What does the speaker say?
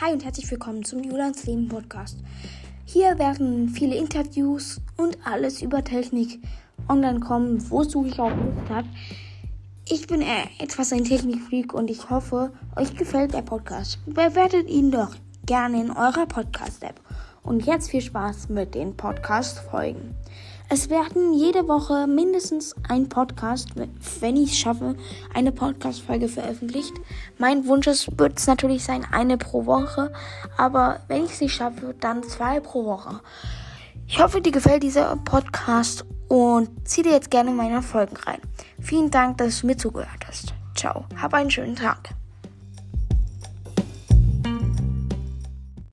Hi und herzlich willkommen zum Julians Leben Podcast. Hier werden viele Interviews und alles über Technik online kommen, wozu ich auch Lust habe. Ich bin etwas ein Technikfreak und ich hoffe, euch gefällt der Podcast. Bewertet ihn doch gerne in eurer Podcast-App. Und jetzt viel Spaß mit den Podcast-Folgen. Es werden jede Woche mindestens ein Podcast, wenn ich es schaffe, eine Podcast-Folge veröffentlicht. Mein Wunsch ist, wird es natürlich sein, eine pro Woche. Aber wenn ich es schaffe, dann zwei pro Woche. Ich hoffe, dir gefällt dieser Podcast und zieh dir jetzt gerne meine Folgen rein. Vielen Dank, dass du mir zugehört hast. Ciao. Hab einen schönen Tag.